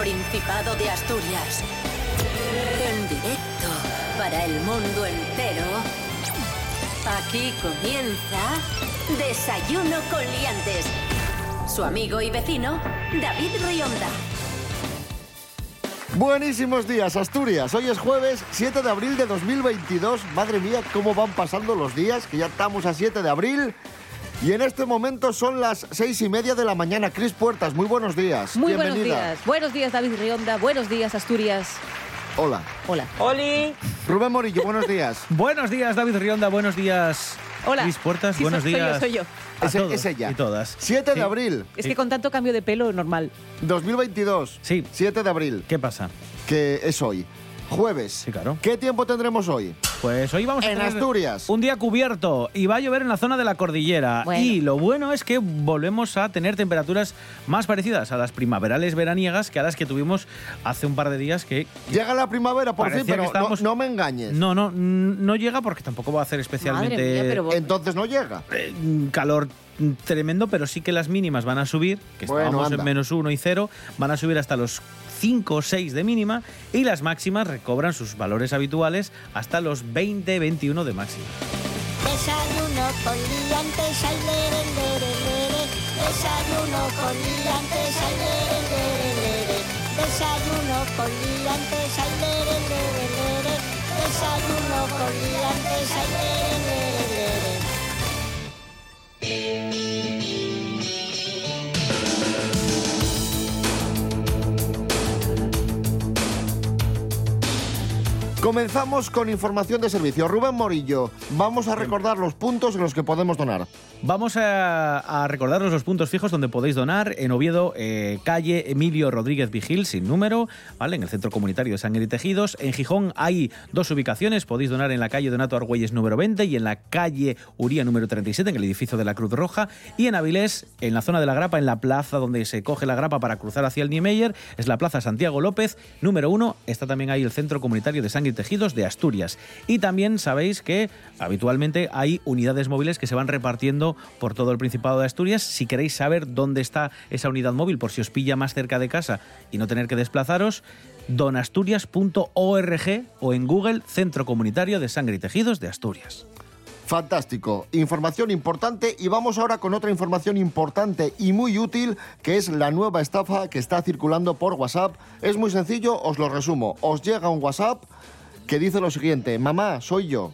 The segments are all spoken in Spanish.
Principado de Asturias. En directo para el mundo entero. Aquí comienza Desayuno con Liantes. Su amigo y vecino, David Rionda. Buenísimos días, Asturias. Hoy es jueves 7 de abril de 2022. Madre mía, cómo van pasando los días, que ya estamos a 7 de abril. Y en este momento son las seis y media de la mañana. Cris Puertas, muy buenos días. Muy buenos días. Buenos días, David Rionda. Buenos días, Asturias. Hola. Hola. Oli. Rubén Morillo, buenos días. Buenos días, David Rionda. Buenos días. Hola. Cris Puertas, Sí, buenos soy yo, días. soy yo. A Es- todos es ella. Y todas. 7 de abril, Es que con tanto cambio de pelo, normal. 2022. Sí. 7 de abril, ¿Qué pasa? que es hoy. Jueves. Sí, claro. ¿Qué tiempo tendremos hoy? Pues hoy vamos a En tener Asturias. un día cubierto y va a llover en la zona de la cordillera. Bueno. Y lo bueno es que volvemos a tener temperaturas más parecidas a las primaverales veraniegas que a las que tuvimos hace un par de días que Llega la primavera, por fin, pero que estábamos- no, no me engañes. no, no, no llega porque tampoco va a hacer especialmente Madre mía, pero Entonces no llega. eh, calor tremendo, pero sí que las mínimas van a subir, que Bueno, estábamos anda. en menos uno y cero, van a subir hasta los 5 o 6 de mínima y las máximas recobran sus valores habituales hasta los 20-21 de máxima. Comenzamos con información de servicio. Rubén Morillo, vamos a recordar los puntos en los que podemos donar. Vamos a, a recordaros los puntos fijos donde podéis donar. En Oviedo, eh, calle Emilio Rodríguez Vigil, sin número, ¿vale? En el Centro Comunitario de Sangre y Tejidos. En Gijón hay dos ubicaciones. Podéis donar en la calle Donato Argüelles número 20 y en la calle Uría número 37, en el edificio de la Cruz Roja. Y en Avilés, en la zona de la Grapa, en la plaza donde se coge la grapa para cruzar hacia el Niemeyer, es la Plaza Santiago López, número 1. Está también ahí el Centro Comunitario de Sangre y Tejidos de Asturias. Y también sabéis que habitualmente hay unidades móviles que se van repartiendo por todo el Principado de Asturias. Si queréis saber dónde está esa unidad móvil, por si os pilla más cerca de casa y no tener que desplazaros, donasturias.org o en Google Centro Comunitario de Sangre y Tejidos de Asturias. Fantástico. Información importante y vamos ahora con otra información importante y muy útil que es la nueva estafa que está circulando por WhatsApp. Es muy sencillo, os lo resumo. Os llega un WhatsApp que dice lo siguiente, mamá, soy yo.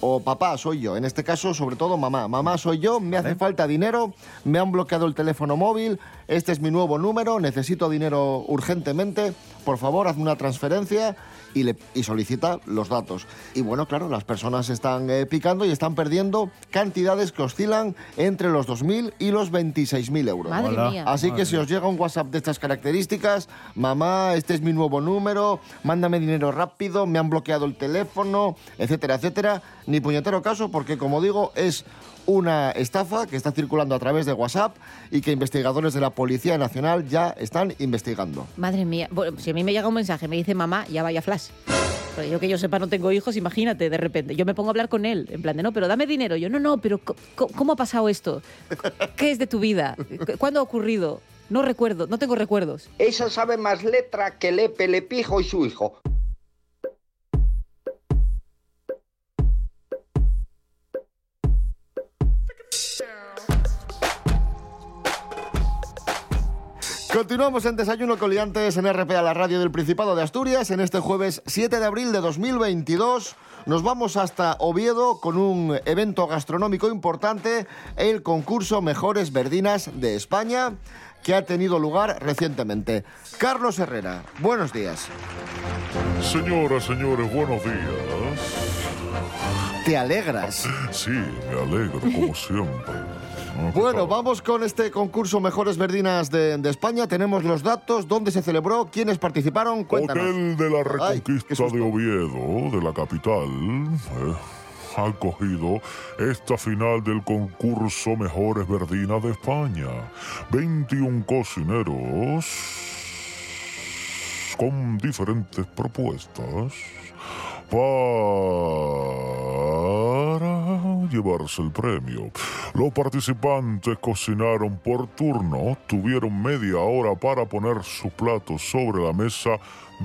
O papá, soy yo. En este caso, sobre todo mamá. Mamá, soy yo, me hace falta dinero, me han bloqueado el teléfono móvil, este es mi nuevo número, necesito dinero urgentemente, por favor, hazme una transferencia y, le, y solicita los datos. Y bueno, claro, las personas están eh, picando y están perdiendo cantidades que oscilan entre los 2.000 y los 26.000 euros. Madre mía. Así que Madre si os llega un WhatsApp de estas características, mamá, este es mi nuevo número, mándame dinero rápido, me han bloqueado el teléfono, etcétera, etcétera, ni puñetero caso porque como digo es una estafa que está circulando a través de WhatsApp y que investigadores de la Policía Nacional ya están investigando. Madre mía. Bueno, si a mí me llega un mensaje, me dice mamá, ya vaya flash. Pero yo que yo sepa no tengo hijos, imagínate, de repente. Yo me pongo a hablar con él, en plan de, no, pero dame dinero. Yo, no, no, pero ¿cómo ha pasado esto? ¿Qué es de tu vida? ¿Cuándo ha ocurrido? No recuerdo, no tengo recuerdos. Esa sabe más letra que Lepe, Lepijo y su hijo. Continuamos en Desayuno Coliantes en RPA, la radio del Principado de Asturias. En este jueves 7 de abril de 2022 nos vamos hasta Oviedo con un evento gastronómico importante, el concurso Mejores Verdinas de España, que ha tenido lugar recientemente. Carlos Herrera, buenos días. Señoras, señores, buenos días. ¿Te alegras? Sí, me alegro, como siempre. ¿no? Bueno, vamos con este concurso Mejores Verdinas de, de España. Tenemos los datos, dónde se celebró, quiénes participaron. Cuéntanos. Hotel de la Reconquista de Oviedo, de la capital, eh, ha acogido esta final del concurso Mejores Verdinas de España. 21 cocineros con diferentes propuestas para llevarse el premio. Los participantes cocinaron por turno, tuvieron media hora para poner sus platos sobre la mesa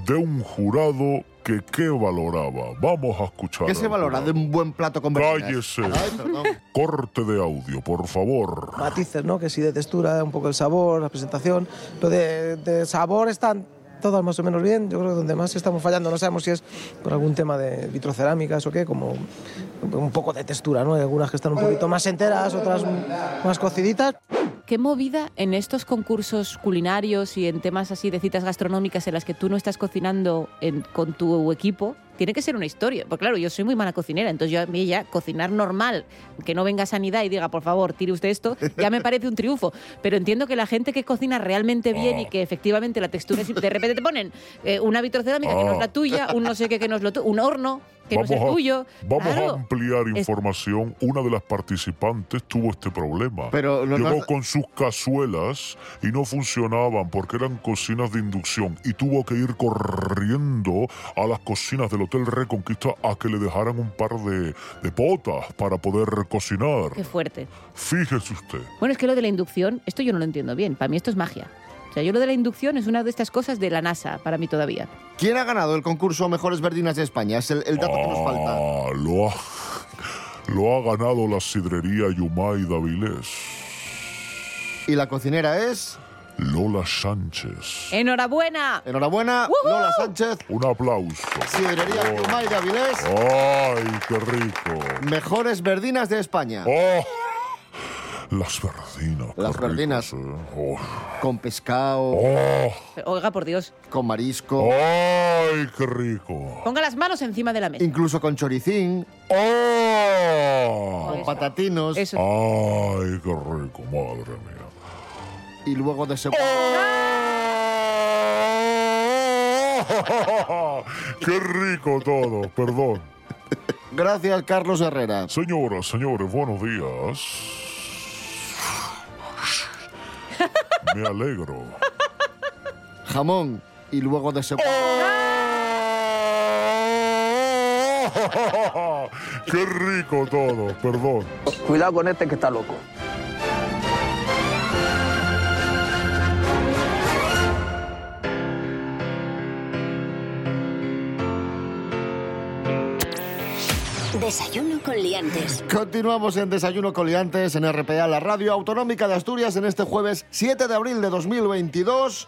de un jurado que qué valoraba. Vamos a escuchar. ¿Qué se al valora de un buen plato con verduras? Cállese. Ay. Corte de audio, por favor. matices, ¿no? Que sí de textura, un poco el sabor, la presentación. Lo de, de sabor están todas más o menos bien. Yo creo que donde más estamos fallando, no sabemos si es por algún tema de vitrocerámicas o qué, como un poco de textura, ¿no? Hay algunas que están un poquito más enteras, otras más cociditas. ¿Qué movida en estos concursos culinarios y en temas así de citas gastronómicas en las que tú no estás cocinando con tu equipo? Tiene que ser una historia. Porque claro, yo soy muy mala cocinera, entonces yo a mí ya cocinar normal, que no venga sanidad y diga, por favor, tire usted esto, ya me parece un triunfo. Pero entiendo que la gente que cocina realmente bien y que efectivamente la textura es... De repente te ponen eh, una vitrocerámica que no es la tuya, un no sé qué que no es lo tuyo, un horno que no es el a, tuyo. vamos Claro. a ampliar Es- información. Una de las participantes tuvo este problema. Pero Llegó no- con sus cazuelas y no funcionaban porque eran cocinas de inducción y tuvo que ir corriendo a las cocinas del Hotel Reconquista a que le dejaran un par de, de potas para poder cocinar. Qué fuerte. Fíjese usted. Bueno, es que lo de la inducción, esto yo no lo entiendo bien. Para mí esto es magia. O sea, yo lo de la inducción es una de estas cosas de la NASA, para mí todavía. ¿Quién ha ganado el concurso Mejores Verdinas de España? Es el, el dato que nos falta. Ah, lo ha, lo ha ganado la sidrería Yumay Davilés. Y la cocinera es... Lola Sánchez. ¡Enhorabuena! Enhorabuena, ¡Woohoo! Lola Sánchez, Un aplauso. Sidrería Oh. Yumay de Avilés, ¡Ay, qué rico! Mejores Verdinas de España. ¡Oh! Las verdinas. Las verdinas. eh. Oh. Con pescado, ¡Oh! Oiga, por Dios, con marisco, ¡Ay, qué rico! ponga las manos encima de la mesa. incluso con choricín, ¡Oh! con patatinos Eso. ¡Ay, qué rico! Madre mía. y luego de cebolla. ¡Oh! ¡Qué rico todo! Perdón. Gracias, Carlos Herrera. Señoras, señores, buenos días. Me alegro. Jamón y luego de cebolla. ¡Qué rico todo! Perdón. Cuidado con este que está loco. Desayuno con liantes. Continuamos en Desayuno Coliantes en RPA, la radio autonómica de Asturias, en este jueves 7 de abril de 2022.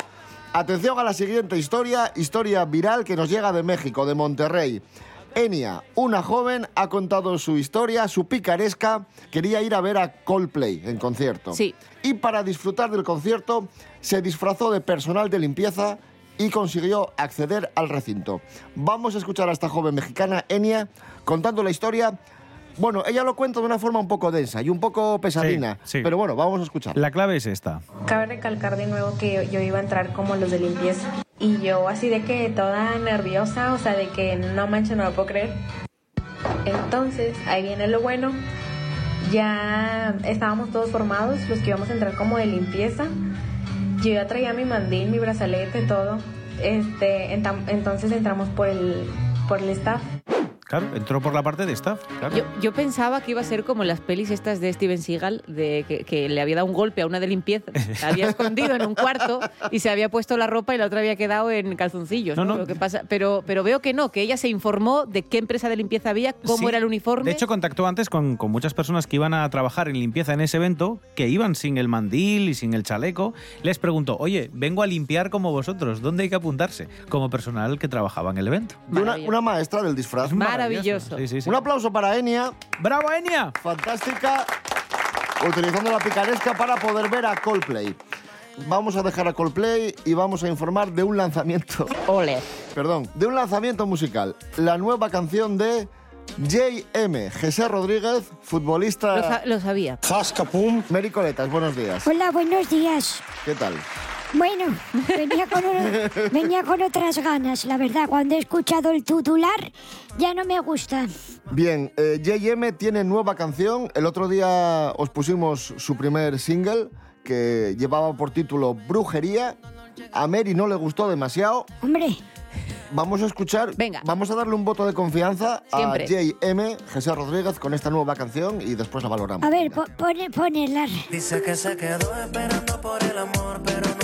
Atención a la siguiente historia, historia viral que nos llega de México, de Monterrey. Enia, una joven, ha contado su historia, su picaresca, quería ir a ver a Coldplay en concierto. Sí. Y para disfrutar del concierto se disfrazó de personal de limpieza y consiguió acceder al recinto. Vamos a escuchar a esta joven mexicana, Enia, contando la historia. Bueno, ella lo cuenta de una forma un poco densa y un poco pesadina, Sí, sí. pero bueno, vamos a escuchar. La clave es esta. Cabe recalcar de nuevo que yo iba a entrar como los de limpieza. Y yo así de que toda nerviosa, o sea, de que no manches, no lo puedo creer. Entonces, ahí viene lo bueno. Ya estábamos todos formados, los que íbamos a entrar como de limpieza. Yo ya traía mi mandil, mi brazalete, todo. Este, entonces entramos por el, por el staff. Claro, entró por la parte de staff. claro. Yo, yo pensaba que iba a ser como las pelis estas de Steven Seagal, de que, que le había dado un golpe a una de limpieza, la había escondido en un cuarto y se había puesto la ropa y la otra había quedado en calzoncillos. No, ¿no? no. Lo que pasa, pero, pero veo que no, que ella se informó de qué empresa de limpieza había, cómo Sí. era el uniforme. De hecho, contactó antes con, con muchas personas que iban a trabajar en limpieza en ese evento, que iban sin el mandil y sin el chaleco. Les preguntó, oye, vengo a limpiar como vosotros, ¿dónde hay que apuntarse? Como personal que trabajaba en el evento. Una, una maestra del disfraz. Maravilloso. Sí, sí, sí. Un aplauso para Enia, ¡Bravo, Enia! fantástica, utilizando la picaresca para poder ver a Coldplay. Vamos a dejar a Coldplay y vamos a informar de un lanzamiento. Ole. perdón, de un lanzamiento musical. La nueva canción de J.M. José Rodríguez, Lo, sa- futbolista. lo sabía. Mary Coletas, buenos días. Hola, buenos días. ¿Qué tal? Bueno, venía con, un- venía con otras ganas, la verdad. Cuando he escuchado el titular, ya no me gusta. Bien, eh, J.M. tiene nueva canción. El otro día os pusimos su primer single que llevaba por título Brujería. A Mary no le gustó demasiado. Hombre, vamos a escuchar. Venga. Vamos a darle un voto de confianza Siempre. a J.M. Jesús Rodríguez con esta nueva canción y después la valoramos. A ver, po- pone, ponela. Dice que se quedó esperando por el amor, pero nunca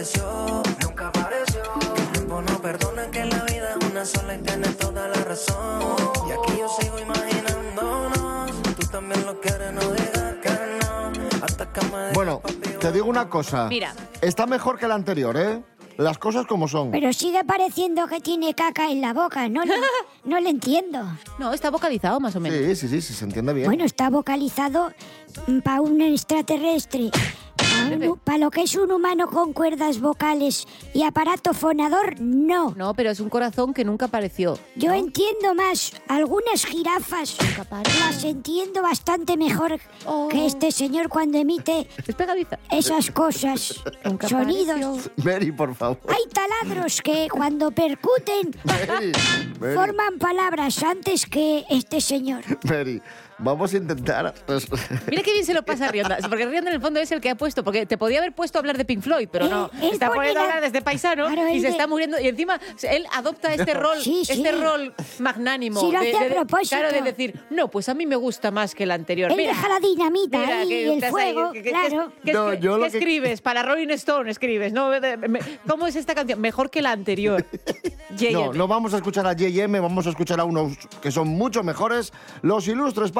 apareció. Nunca apareció. Que el tiempo no perdona que la vida es una sola y tiene toda la razón. Y aquí yo sigo imaginándonos. Tú también lo quieres, no digas que no. Hasta que me Bueno, te digo una cosa. Mira. Está mejor que la anterior, ¿eh? Las cosas como son. Pero sigue pareciendo que tiene caca en la boca. No, le- no le entiendo. No, está vocalizado más o menos. Sí, sí, sí, sí, se entiende bien. Bueno, está vocalizado para un extraterrestre. Para lo que es un humano con cuerdas vocales y aparato fonador, no. No, pero es un corazón que nunca apareció. Yo entiendo más. Algunas jirafas las entiendo bastante mejor Oh. que este señor cuando emite Es pegadiza. esas cosas, Nunca sonidos. apareció. Mary, por favor. Hay taladros que cuando percuten Mary, Mary, forman palabras antes que este señor. Mary, vamos a intentar. pues, Mira qué bien se lo pasa a Rionda, porque Rionda en el fondo es el que ha puesto, porque te podía haber puesto a hablar de Pink Floyd, pero no. Él- él está poniendo a la- hablar desde paisano Claro, y se de- está muriendo. Y encima él adopta este rol, Sí, sí. este rol magnánimo. Sí, lo de, hace a de- propósito. Claro, de decir, no, pues a mí me gusta más que el anterior. Él Mira, deja la dinamita mira, ahí que y el ahí, fuego, que- claro. ¿Qué, No, yo lo que- escribes? Para Rolling Stone escribes, ¿no? De- ¿Cómo es esta canción? Mejor que la anterior. No, J.M.. no vamos a escuchar a J.M., vamos a escuchar a unos que son mucho mejores, los ilustres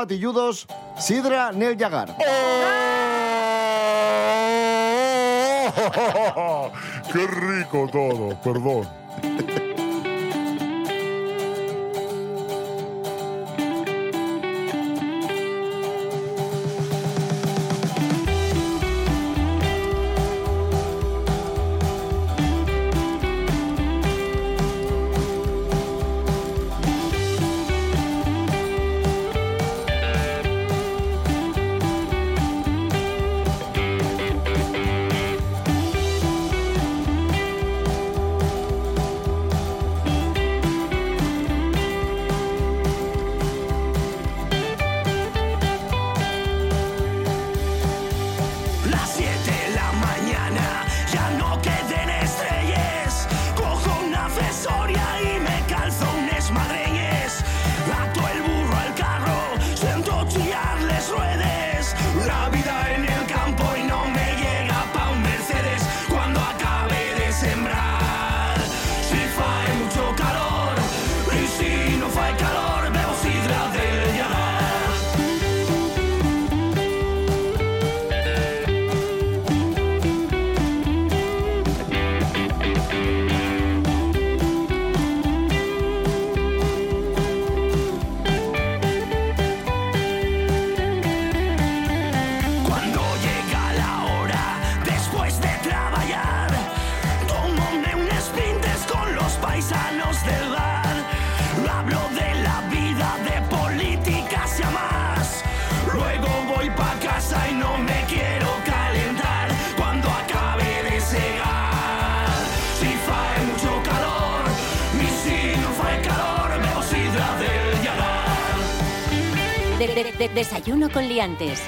Sidra Nel Yagar. ¡Qué rico todo! Perdón. De- de- de- desayuno con liantes.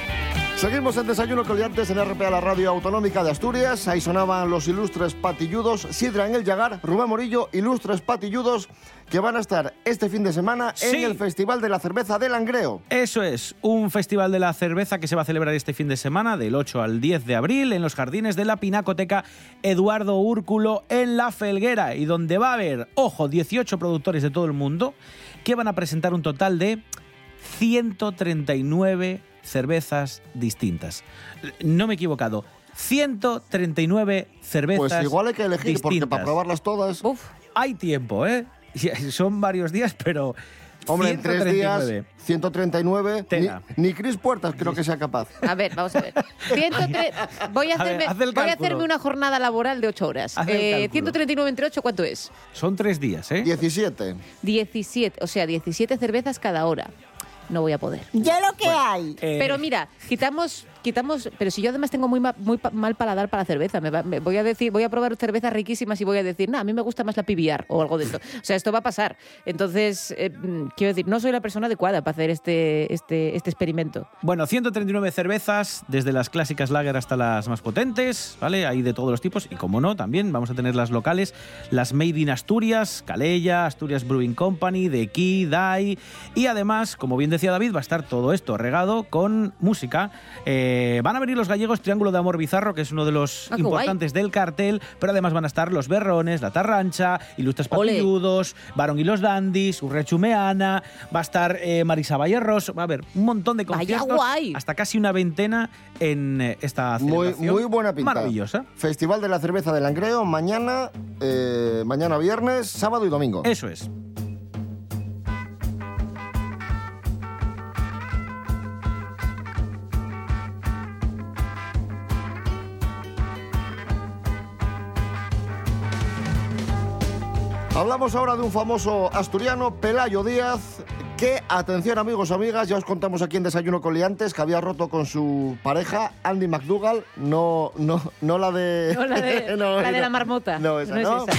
Seguimos en Desayuno Coliantes en RPA, la radio autonómica de Asturias. Ahí sonaban los ilustres patilludos, Sidra en el Yagar, Rubén Morillo, ilustres patilludos, que van a estar este fin de semana en Sí. el Festival de la Cerveza del Langreo. Eso es, un festival de la cerveza que se va a celebrar este fin de semana, del 8 al 10 de abril, en los jardines de la Pinacoteca Eduardo Úrculo, en La Felguera, y donde va a haber, ojo, 18 productores de todo el mundo que van a presentar un total de 139 cervezas distintas. No me he equivocado. 139 cervezas Pues igual hay que elegir, porque distintas. para probarlas todas, Uf, Hay tiempo, ¿eh? Son varios días, pero... hombre, en tres días, 139. 139, ni, ni Cris Puertas creo que sea capaz. a ver, vamos a ver. 103 voy a, A ver, hacerme, haz el voy a hacerme una jornada laboral de 8 horas. Eh, cálculo. 139 entre 8, ¿cuánto es? Son tres días, ¿eh? 17. 17, o sea, 17 cervezas cada hora. No voy a poder. Ya lo que hay. Eh, Pero mira, quitamos quitamos, pero si yo además tengo muy, ma- muy mal paladar para la cerveza, me, va- me voy a decir, voy a probar cervezas riquísimas y voy a decir, no, a mí me gusta más la PBR o algo de esto. O sea, esto va a pasar. Entonces, eh, quiero decir, no soy la persona adecuada para hacer este, este, este experimento. Bueno, 139 cervezas, desde las clásicas lager hasta las más potentes, ¿vale? Hay de todos los tipos. Y como no, también vamos a tener las locales, las Made in Asturias, Calella, Asturias Brewing Company, de Key, Dai. Y además, como bien decía David, va a estar todo esto regado con música. Eh, van a venir los gallegos Triángulo de Amor Bizarro, que es uno de los Ah, guay. importantes del cartel, pero además van a estar los Berrones, la Tarrancha, Ilustres Ole. Patilludos, Barón y los Dandis, Urrechumeana, va a estar eh, Marisa Vallerros, va a haber un montón de Vaya conciertos, guay. hasta casi una veintena en eh, esta Muy, celebración muy buena pinta. Maravillosa. Festival de la Cerveza de Langreo, mañana, eh, mañana viernes, sábado y domingo. Eso es. Hablamos ahora de un famoso asturiano, Pelayo Díaz, que, atención amigos, amigas, ya os contamos aquí en Desayuno con Liantes que había roto con su pareja, Andy McDougall, no, no, no la de... No, la de, No, la, de la marmota. No, esa es esa.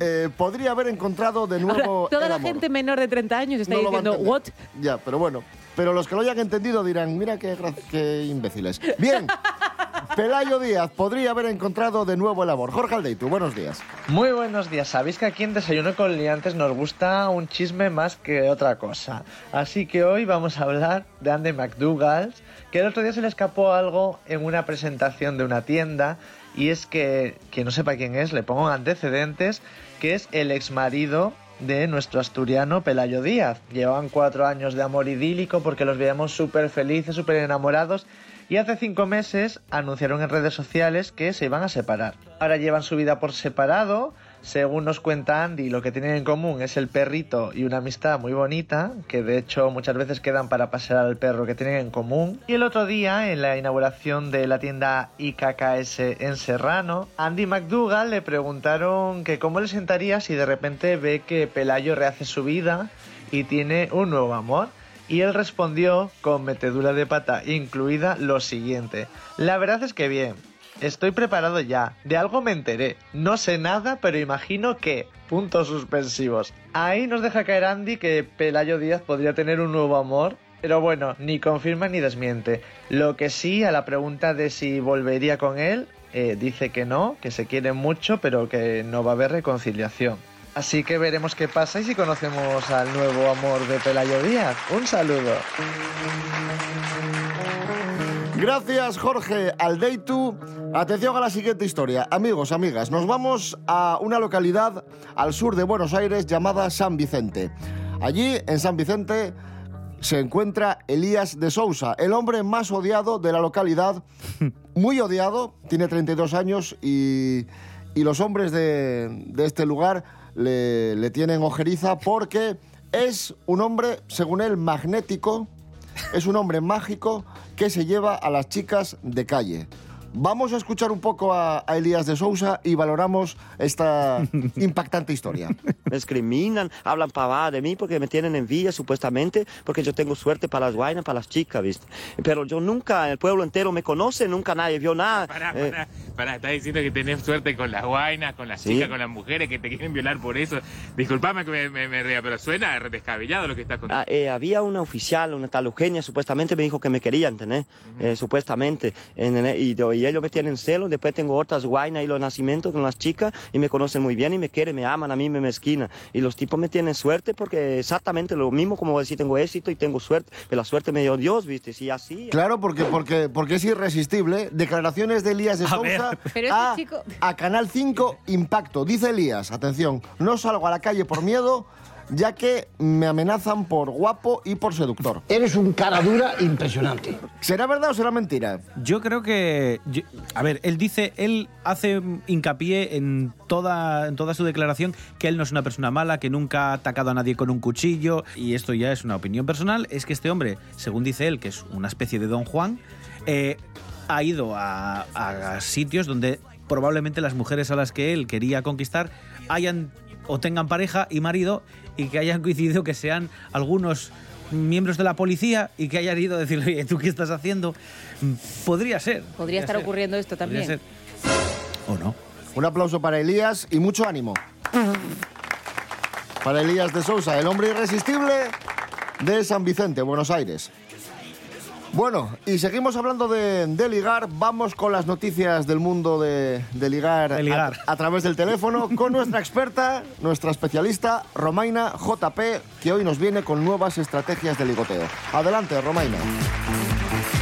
Eh, podría haber encontrado de Ahora, nuevo toda el la gente menor de 30 años está No diciendo. ¿what? Ya, pero bueno. Pero los que lo hayan entendido dirán, mira qué, qué imbéciles. Bien, Pelayo Díaz podría haber encontrado de nuevo el amor. Jorge Aldeitu, buenos días. Muy buenos días. Sabéis que aquí en Desayuno con Liantes nos gusta un chisme más que otra cosa. Así que hoy vamos a hablar de Andy McDougall, que el otro día se le escapó algo en una presentación de una tienda. Y es que, quien no sepa quién es, le pongo antecedentes, que es el ex marido de nuestro asturiano Pelayo Díaz. Llevaban cuatro años de amor idílico porque los veíamos súper felices, súper enamorados. Y hace cinco meses anunciaron en redes sociales que se iban a separar. Ahora llevan su vida por separado. Según nos cuenta Andy, lo que tienen en común es el perrito y una amistad muy bonita, que de hecho muchas veces quedan para pasear al perro que tienen en común. Y el otro día, en la inauguración de la tienda IKKS en Serrano, Andy McDougall le preguntaron que cómo le sentaría si de repente ve que Pelayo rehace su vida y tiene un nuevo amor. Y él respondió con metedura de pata incluida lo siguiente. La verdad es que bien, estoy preparado ya, de algo me enteré. No sé nada, pero imagino que... Puntos suspensivos. Ahí nos deja caer Andy que Pelayo Díaz podría tener un nuevo amor. Pero bueno, ni confirma ni desmiente. Lo que sí, a la pregunta de si volvería con él, eh, dice que no, que se quieren mucho, pero que no va a haber reconciliación. Así que veremos qué pasa y si conocemos al nuevo amor de Pelayo Díaz. Un saludo. Gracias, Jorge Aldeitu. Atención a la siguiente historia. Amigos, amigas, nos vamos a una localidad al sur de Buenos Aires llamada San Vicente. Allí, en San Vicente, se encuentra Elías de Sousa, el hombre más odiado de la localidad. Muy odiado, tiene 32 años y, y los hombres de, de este lugar le, tienen ojeriza porque es un hombre, según él, magnético, es un hombre mágico que se lleva a las chicas de calle. Vamos a escuchar un poco a, a Elías de Sousa y valoramos esta impactante historia. Me discriminan, hablan pavada de mí porque me tienen envidia supuestamente, porque yo tengo suerte para las guainas, para las chicas, ¿viste? Pero yo nunca, el pueblo entero me conoce, nunca nadie vio nada. Pará, Eh, pará, pará, estás diciendo que tenés suerte con las guainas, con las Sí. chicas, con las mujeres que te quieren violar por eso. Disculpame que me, me, me ría, pero suena descabellado lo que estás contando. Ah, eh, había una oficial, una tal Eugenia, supuestamente me dijo que me quería, ¿entendés? Eh, supuestamente. ¿entendés? Y, yo- y ellos me tienen celos, después tengo otras guainas y los nacimientos con las chicas y me conocen muy bien y me quieren, me aman, a mí me mezquina. Y los tipos me tienen suerte porque exactamente lo mismo como decir tengo éxito y tengo suerte, pero la suerte me dio Dios, ¿viste? Si así... Claro, porque, porque, porque es irresistible. Declaraciones de Elías de A. Sousa Pero este a, chico- a Canal 5 Impacto. Dice Elías, atención, no salgo a la calle por miedo, ya que me amenazan por guapo y por seductor. Eres un cara dura impresionante. ¿Será verdad o será mentira? Yo creo que. yo- a ver, él dice, él hace hincapié en toda, en toda su declaración que él no es una persona mala, que nunca ha atacado a nadie con un cuchillo, y esto ya es una opinión personal. Es que este hombre, según dice él, que es una especie de Don Juan, eh, ha ido a, a sitios donde probablemente las mujeres a las que él quería conquistar hayan o tengan pareja y marido y que hayan coincidido que sean algunos miembros de la policía y que hayan ido a decirle, oye, ¿tú qué estás haciendo? Podría ser. Podría estar ser. ocurriendo esto Podría también. ser. ¿O no? Un aplauso para Elías y mucho ánimo. Para Elías de Sousa, el hombre irresistible de San Vicente, Buenos Aires. Bueno, y seguimos hablando de, de ligar. Vamos con las noticias del mundo de, de ligar, De ligar. A, a través del teléfono con nuestra experta, nuestra especialista, Romaina JP, que hoy nos viene con nuevas estrategias de ligoteo. Adelante, Romaina.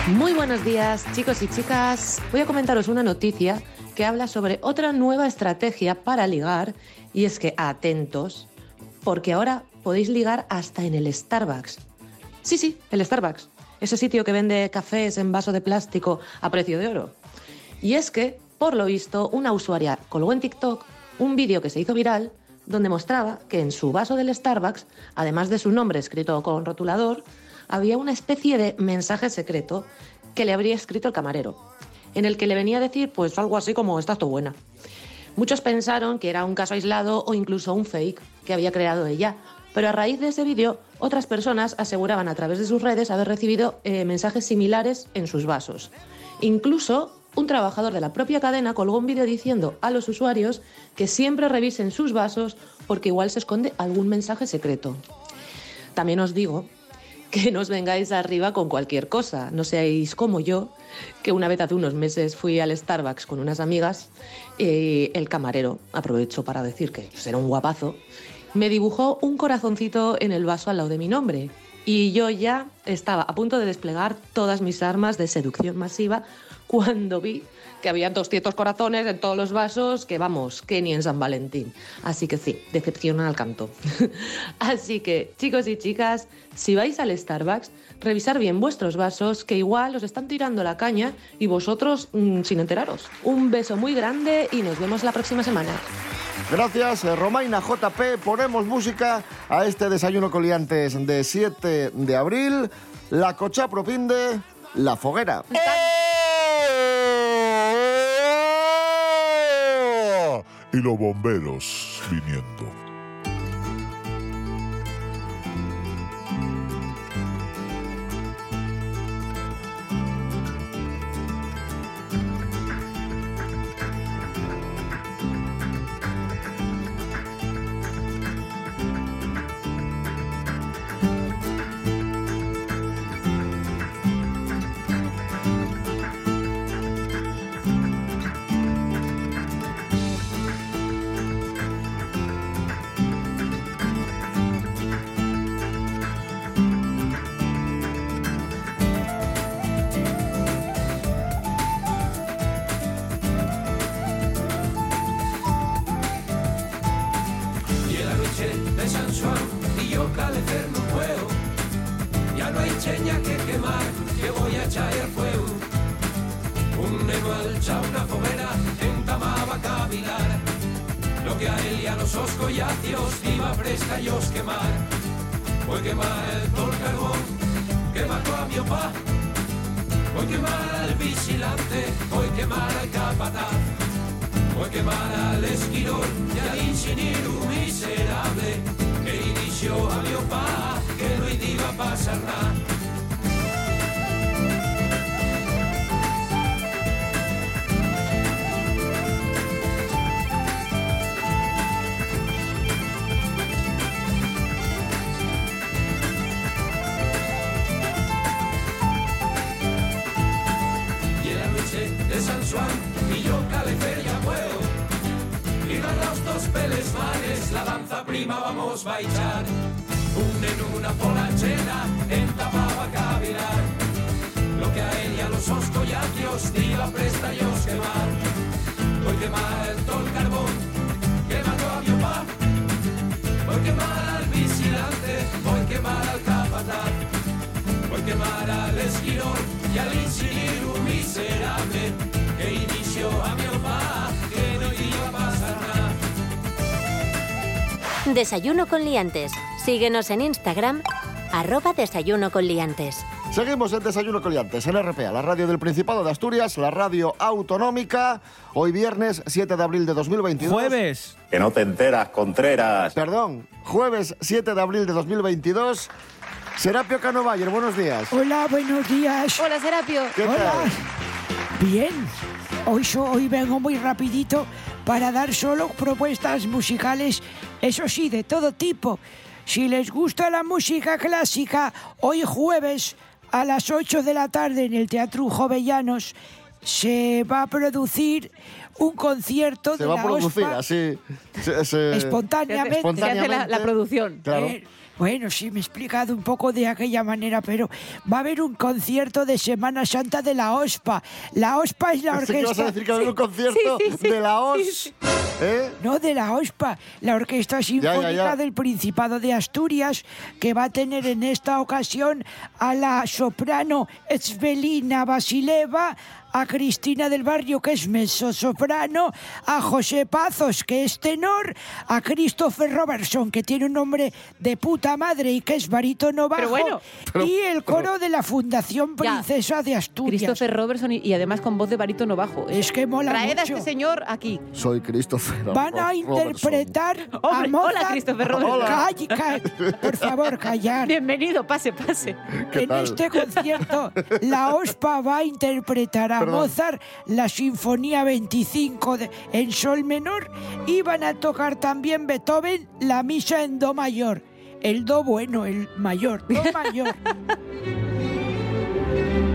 Muy buenos días, chicos y chicas. Voy a comentaros una noticia que habla sobre otra nueva estrategia para ligar y es que atentos, porque ahora podéis ligar hasta en el Starbucks. Sí, sí, el Starbucks, ese sitio que vende cafés en vaso de plástico a precio de oro. Y es que, por lo visto, una usuaria colgó en TikTok un vídeo que se hizo viral donde mostraba que en su vaso del Starbucks, además de su nombre escrito con rotulador, había una especie de mensaje secreto que le habría escrito el camarero, en el que le venía a decir pues algo así como estás tú buena. Muchos pensaron que era un caso aislado o incluso un fake que había creado ella, pero a raíz de ese vídeo otras personas aseguraban a través de sus redes haber recibido eh, mensajes similares en sus vasos. Incluso un trabajador de la propia cadena colgó un vídeo diciendo a los usuarios que siempre revisen sus vasos porque igual se esconde algún mensaje secreto. También os digo que no os vengáis arriba con cualquier cosa. No seáis como yo, que una vez hace unos meses fui al Starbucks con unas amigas y el camarero, aprovecho para decir que pues, era un guapazo, me dibujó un corazoncito en el vaso al lado de mi nombre. Y yo ya estaba a punto de desplegar todas mis armas de seducción masiva cuando vi que había 200 corazones en todos los vasos, que vamos, que ni en San Valentín. Así que sí, decepciona al canto. Así que, chicos y chicas, si vais al Starbucks, revisar bien vuestros vasos, que igual os están tirando la caña y vosotros mm, sin enteraros. Un beso muy grande y nos vemos la próxima semana. Gracias, eh, Romaina JP. Ponemos música a este desayuno coliantes de 7 de abril. La cocha propinde la foguera. Y los bomberos viniendo. Echar Un en una polachera en tapaba Desayuno con liantes. Síguenos en Instagram, arroba desayuno con liantes. Seguimos en Desayuno Coliantes, en RPA, la radio del Principado de Asturias, la radio autonómica. Hoy viernes 7 de abril de 2022. Jueves. Que no te enteras, Contreras. Perdón, jueves 7 de abril de 2022. Serapio Cano Bayer, buenos días. Hola, buenos días. Hola, Serapio. ¿Qué Hola. tal? Bien. Hoy, so- hoy vengo muy rapidito para dar solo propuestas musicales, eso sí, de todo tipo. Si les gusta la música clásica, hoy jueves a las 8 de la tarde en el Teatro Jovellanos se va a producir un concierto Se de va la a producir OSPA así. se- se- espontáneamente. Se hace la, la producción. Claro. Eh, bueno, sí, me he explicado un poco de aquella manera, pero va a haber un concierto de Semana Santa de la OSPA. La OSPA es la Pensé que ibas a orquesta... decir que va a haber un concierto de la OS. ¿Eh? No, de la OSPA, la Orquesta ya, Sinfónica ya. del Principado de Asturias, que va a tener en esta ocasión a la soprano Esvelina Basileva, a Cristina del Barrio, que es mezzosoprano, a José Pazos, que es tenor, a Christopher Robertson, que tiene un nombre de puta madre y que es barítono bajo, Pero bueno. y el coro de la Fundación Ya. Princesa de Asturias. Christopher Robertson y, y además con voz de barítono bajo. Es que mola Traed a mucho. este señor aquí. Soy Christopher. Van a interpretar a Hombre, Mozart. hola, Christopher Robertson. Calle, calle. Por favor, callar. Bienvenido, pase, pase. ¿Qué En tal? este concierto, la OSPA va a interpretar a Perdón. Mozart la Sinfonía 25 de- en Sol menor y van a tocar también Beethoven la Misa en Do mayor. El Do bueno, el mayor, Do mayor.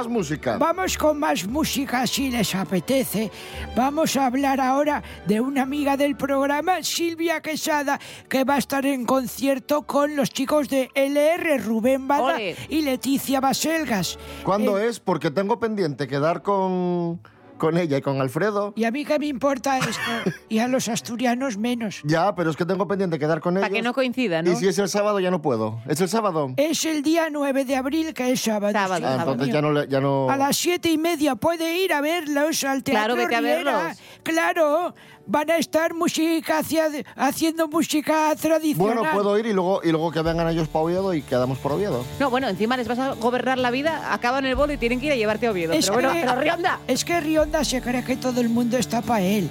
más música. Vamos con más música si les apetece. Vamos a hablar ahora de una amiga del programa, Silvia Quesada, que va a estar en concierto con los chicos de LR, Rubén Bada Ole. y Leticia Baselgas. ¿Cuándo Eh, es? Porque tengo pendiente quedar con, con ella y con Alfredo. Y a mí qué me importa esto, y a los asturianos menos. Ya, pero es que tengo pendiente quedar con ellos. Para que no coincida, ¿no? Y si es el sábado ya no puedo. ¿Es el sábado? Es el día 9 de abril, que es sábado. Sábado, Ah, sábado. entonces ya no, le- ya no... A las siete y media puede ir a verlos al Teatro Claro, vete a verlos. Claro, van a estar música hacia- haciendo música tradicional. Bueno, puedo ir y luego, y luego que vengan ellos para Oviedo y quedamos por Oviedo. No, bueno, encima les vas a gobernar la vida, acaban el bolo y tienen que ir a llevarte a Oviedo. Es pero bueno, que- pero Rionda. Es que Rionda se cree que todo el mundo está para él.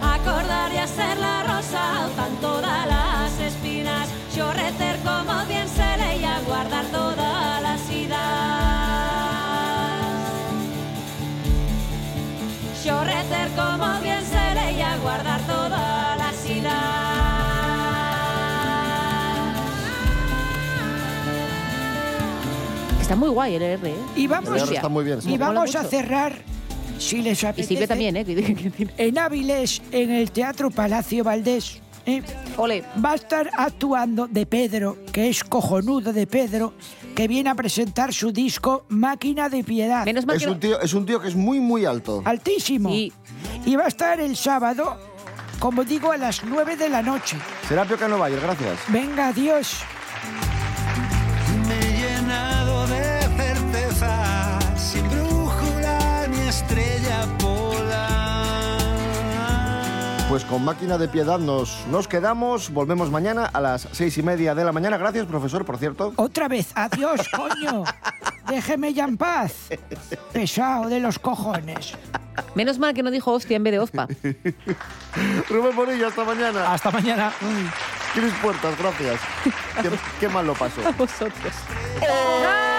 Acordar y hacer la rosa, tan todas las espinas, yo reter como bien se leía, guardar todas las idas. Yo reter como bien guardar todas las idas. Está muy guay el R, ¿eh? Y vamos, El R está muy bien, sí. y vamos a mucho. cerrar, si les Y apetece, Silvia también, ¿eh? Que- que- que- en Áviles, en el Teatro Palacio Valdés. ¿eh? Ole. Va a estar actuando de Pedro, que es cojonudo de Pedro, que viene a presentar su disco Máquina de Piedad. Menos mal Es que no- un, tío, es un tío que es muy, muy alto. Altísimo. Sí. Y va a estar el sábado, como digo, a las 9 de la noche. Serapio Cano Bayer, gracias. Venga, adiós. Me he llenado de certeza, sin brújula ni estrella polar. Pues con máquina de piedad nos, nos quedamos. Volvemos mañana a las seis y media de la mañana. Gracias, profesor, por cierto. Otra vez, adiós, coño. Déjeme ya en paz. Pesado de los cojones. Menos mal que no dijo hostia en vez de ospa. Rubén Bonilla, hasta mañana. Hasta mañana. Cris Puertas, gracias. qué, qué mal lo paso. A vosotros. ¡Oh!